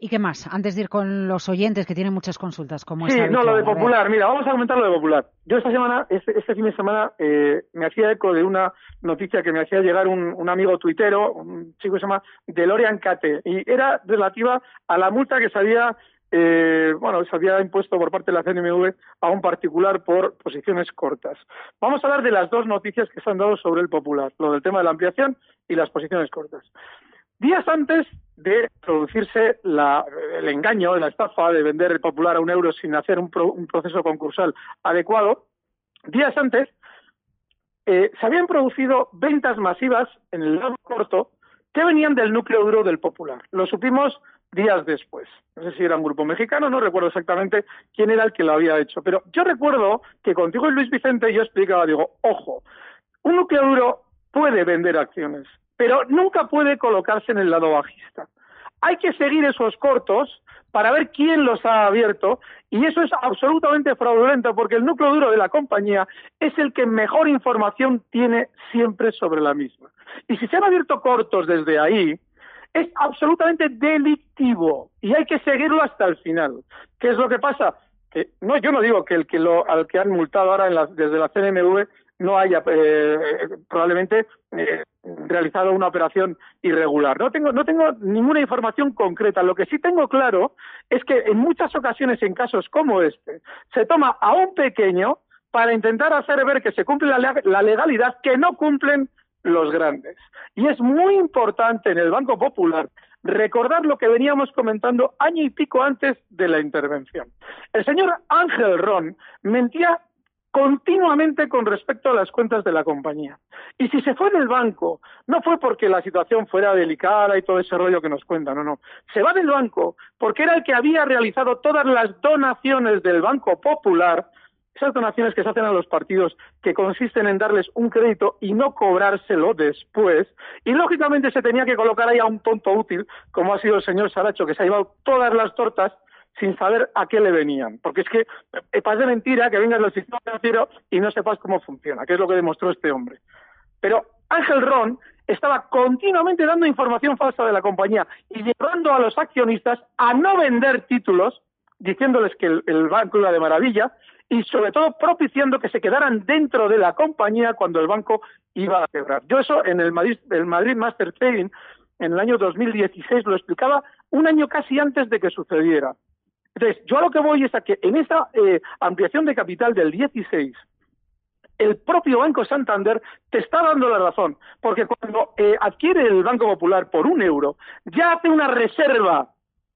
¿Y qué más? Antes de ir con los oyentes que tienen muchas consultas, como Sí, no, lo de Popular. Mira, vamos a comentar lo de Popular. Yo esta semana, este, este fin de semana, eh, me hacía eco de una noticia que me hacía llegar un, un amigo tuitero, un chico que se llama Delorian Cate, y era relativa a la multa que se había eh, bueno, se había impuesto por parte de la CNMV a un particular por posiciones cortas. Vamos a hablar de las dos noticias que se han dado sobre el Popular, lo del tema de la ampliación y las posiciones cortas. Días antes de producirse la, el engaño, la estafa de vender el popular a un euro sin hacer un, pro, un proceso concursal adecuado, días antes eh, se habían producido ventas masivas en el lado corto que venían del núcleo duro del popular. Lo supimos días después. No sé si era un grupo mexicano, no recuerdo exactamente quién era el que lo había hecho. Pero yo recuerdo que contigo y Luis Vicente yo explicaba, digo, ojo, un núcleo duro puede vender acciones, pero nunca puede colocarse en el lado bajista. Hay que seguir esos cortos para ver quién los ha abierto y eso es absolutamente fraudulento porque el núcleo duro de la compañía es el que mejor información tiene siempre sobre la misma. Y si se han abierto cortos desde ahí, es absolutamente delictivo y hay que seguirlo hasta el final. ¿Qué es lo que pasa? Que, no, yo no digo que el que lo, al que han multado ahora en la, desde la CNMV no haya eh, probablemente eh, realizado una operación irregular. No tengo, no tengo ninguna información concreta. Lo que sí tengo claro es que en muchas ocasiones, en casos como este, se toma a un pequeño para intentar hacer ver que se cumple la, la legalidad que no cumplen los grandes. Y es muy importante en el Banco Popular recordar lo que veníamos comentando año y pico antes de la intervención. El señor Ángel Ron mentía continuamente con respecto a las cuentas de la compañía. Y si se fue del banco, no fue porque la situación fuera delicada y todo ese rollo que nos cuentan, no, no. Se va del banco porque era el que había realizado todas las donaciones del Banco Popular, esas donaciones que se hacen a los partidos que consisten en darles un crédito y no cobrárselo después, y lógicamente se tenía que colocar ahí a un tonto útil, como ha sido el señor Saracho, que se ha llevado todas las tortas sin saber a qué le venían. Porque es que eh, pasa mentira que vengas del sistema financiero y no sepas cómo funciona, que es lo que demostró este hombre. Pero Ángel Ron estaba continuamente dando información falsa de la compañía y llevando a los accionistas a no vender títulos, diciéndoles que el, el banco iba de maravilla y sobre todo propiciando que se quedaran dentro de la compañía cuando el banco iba a quebrar. Yo eso en el Madrid, el Madrid Master Trading en el año 2016 lo explicaba un año casi antes de que sucediera. Entonces, yo a lo que voy es a que en esa eh, ampliación de capital del 16, el propio Banco Santander te está dando la razón, porque cuando eh, adquiere el Banco Popular por un euro, ya hace una reserva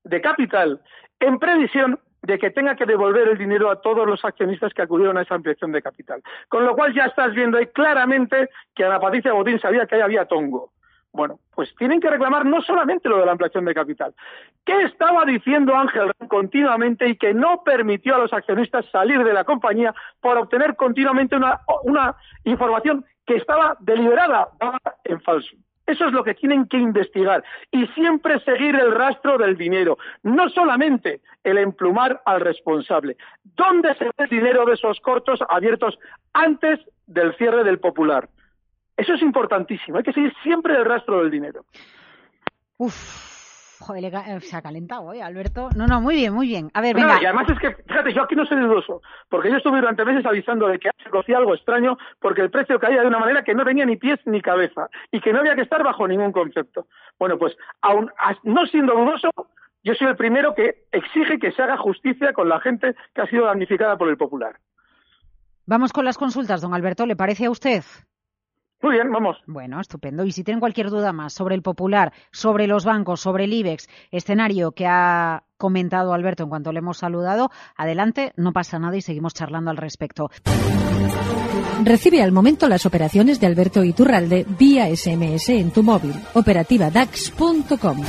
de capital en previsión de que tenga que devolver el dinero a todos los accionistas que acudieron a esa ampliación de capital. Con lo cual ya estás viendo ahí claramente que Ana Patricia Botín sabía que ahí había tongo. Bueno, pues tienen que reclamar no solamente lo de la ampliación de capital. ¿Qué estaba diciendo Ángel continuamente y que no permitió a los accionistas salir de la compañía por obtener continuamente una, una información que estaba deliberada en falso? Eso es lo que tienen que investigar y siempre seguir el rastro del dinero, no solamente el emplumar al responsable. ¿Dónde se ve el dinero de esos cortos abiertos antes del cierre del popular? Eso es importantísimo. Hay que seguir siempre el rastro del dinero. Uf, joder, eh, se ha calentado, ¿eh, Alberto? No, no, muy bien, muy bien. A ver, No, venga. y además es que, fíjate, yo aquí no soy dudoso, porque yo estuve durante meses avisando de que se conocía algo extraño porque el precio caía de una manera que no tenía ni pies ni cabeza y que no había que estar bajo ningún concepto. Bueno, pues, aun no siendo dudoso, yo soy el primero que exige que se haga justicia con la gente que ha sido damnificada por el popular. Vamos con las consultas, don Alberto, ¿le parece a usted? Muy bien, vamos. Bueno, estupendo. Y si tienen cualquier duda más sobre el Popular, sobre los bancos, sobre el IBEX, escenario que ha comentado Alberto en cuanto le hemos saludado, adelante, no pasa nada y seguimos charlando al respecto. Recibe al momento las operaciones de Alberto Iturralde vía SMS en tu móvil. Operativa DAX.com.